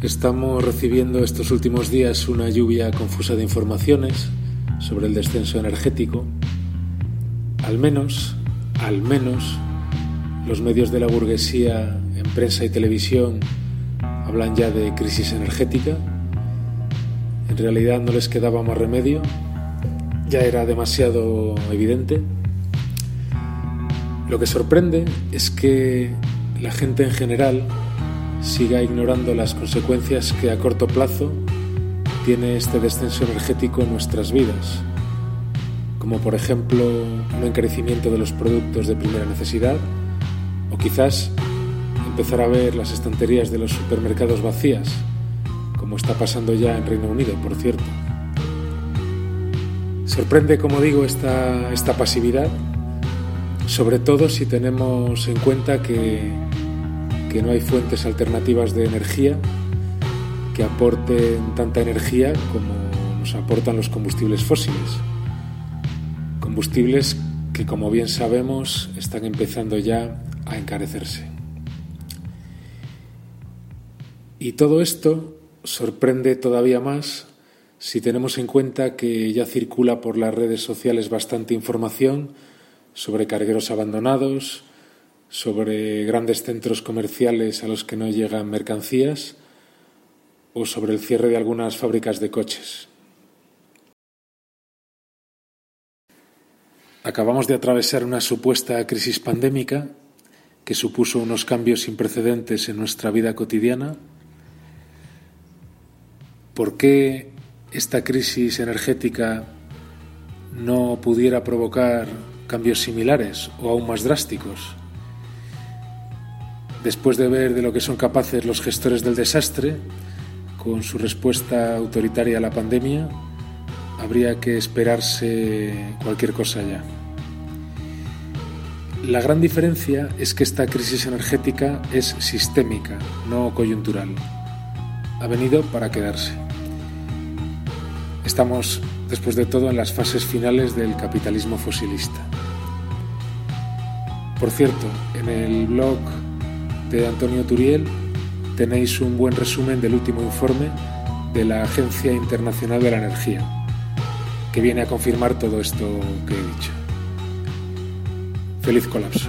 Estamos recibiendo estos últimos días una lluvia confusa de informaciones sobre el descenso energético. Al menos, al menos, los medios de la burguesía en prensa y televisión hablan ya de crisis energética. En realidad no les quedaba más remedio, ya era demasiado evidente. Lo que sorprende es que la gente en general siga ignorando las consecuencias que a corto plazo tiene este descenso energético en nuestras vidas, como por ejemplo un encarecimiento de los productos de primera necesidad o quizás empezar a ver las estanterías de los supermercados vacías, como está pasando ya en Reino Unido, por cierto. Sorprende, como digo, esta, esta pasividad, sobre todo si tenemos en cuenta que que no hay fuentes alternativas de energía que aporten tanta energía como nos aportan los combustibles fósiles. Combustibles que, como bien sabemos, están empezando ya a encarecerse. Y todo esto sorprende todavía más si tenemos en cuenta que ya circula por las redes sociales bastante información sobre cargueros abandonados, sobre grandes centros comerciales a los que no llegan mercancías o sobre el cierre de algunas fábricas de coches. Acabamos de atravesar una supuesta crisis pandémica que supuso unos cambios sin precedentes en nuestra vida cotidiana. ¿Por qué esta crisis energética no pudiera provocar cambios similares o aún más drásticos? Después de ver de lo que son capaces los gestores del desastre, con su respuesta autoritaria a la pandemia, habría que esperarse cualquier cosa ya. La gran diferencia es que esta crisis energética es sistémica, no coyuntural. Ha venido para quedarse. Estamos, después de todo, en las fases finales del capitalismo fosilista. Por cierto, en el blog de Antonio Turiel tenéis un buen resumen del último informe de la Agencia Internacional de la Energía, que viene a confirmar todo esto que he dicho. Feliz colapso.